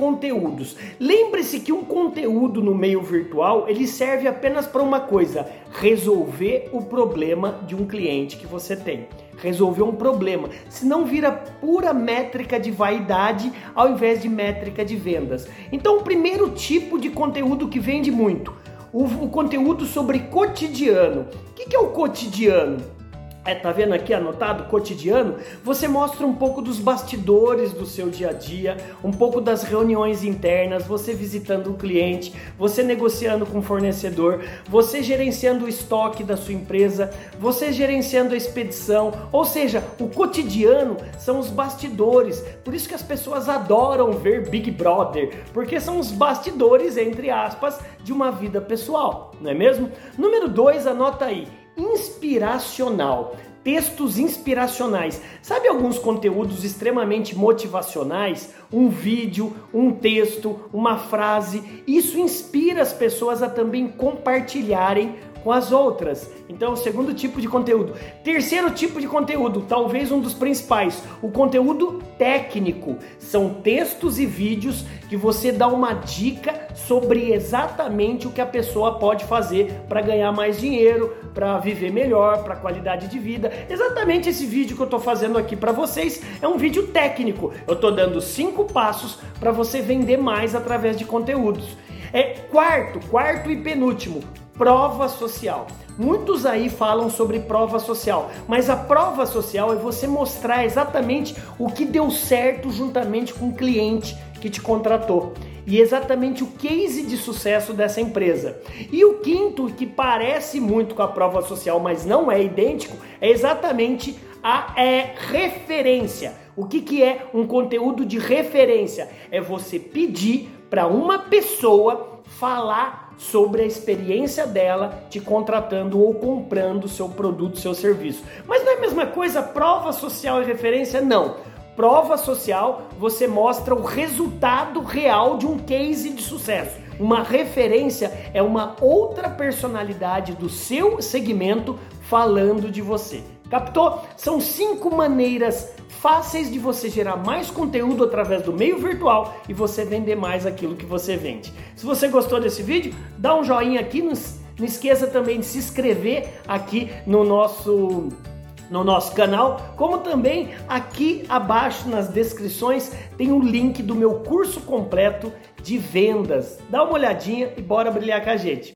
conteúdos. Lembre-se que um conteúdo no meio virtual, ele serve apenas para uma coisa, resolver o problema de um cliente que você tem. Resolver um problema, senão vira pura métrica de vaidade ao invés de métrica de vendas. Então, o primeiro tipo de conteúdo que vende muito, o, o conteúdo sobre cotidiano. O que, que é o cotidiano? É, tá vendo aqui anotado cotidiano? Você mostra um pouco dos bastidores do seu dia a dia, um pouco das reuniões internas, você visitando o cliente, você negociando com o fornecedor, você gerenciando o estoque da sua empresa, você gerenciando a expedição, ou seja, o cotidiano são os bastidores. Por isso que as pessoas adoram ver Big Brother, porque são os bastidores entre aspas de uma vida pessoal, não é mesmo? Número 2, anota aí inspiracional. Textos inspiracionais. Sabe alguns conteúdos extremamente motivacionais? Um vídeo, um texto, uma frase. Isso inspira as pessoas a também compartilharem com as outras. Então, segundo tipo de conteúdo. Terceiro tipo de conteúdo, talvez um dos principais, o conteúdo técnico. São textos e vídeos que você dá uma dica sobre exatamente o que a pessoa pode fazer para ganhar mais dinheiro, para viver melhor, para qualidade de vida. Exatamente esse vídeo que eu estou fazendo aqui para vocês é um vídeo técnico. Eu estou dando cinco passos para você vender mais através de conteúdos. É quarto, quarto e penúltimo, prova social. Muitos aí falam sobre prova social, mas a prova social é você mostrar exatamente o que deu certo juntamente com o cliente que te contratou e exatamente o case de sucesso dessa empresa. E o quinto, que parece muito com a prova social, mas não é idêntico, é exatamente a é, referência. O que, que é um conteúdo de referência? É você pedir para uma pessoa falar sobre a experiência dela te contratando ou comprando seu produto, seu serviço. Mas não é a mesma coisa prova social e referência? Não. Prova social, você mostra o resultado real de um case de sucesso. Uma referência é uma outra personalidade do seu segmento falando de você. Captou? São cinco maneiras fáceis de você gerar mais conteúdo através do meio virtual e você vender mais aquilo que você vende. Se você gostou desse vídeo, dá um joinha aqui, não, esqueça também de se inscrever aqui no nosso no nosso canal, como também aqui abaixo nas descrições tem o um link do meu curso completo de vendas. Dá uma olhadinha e bora brilhar com a gente.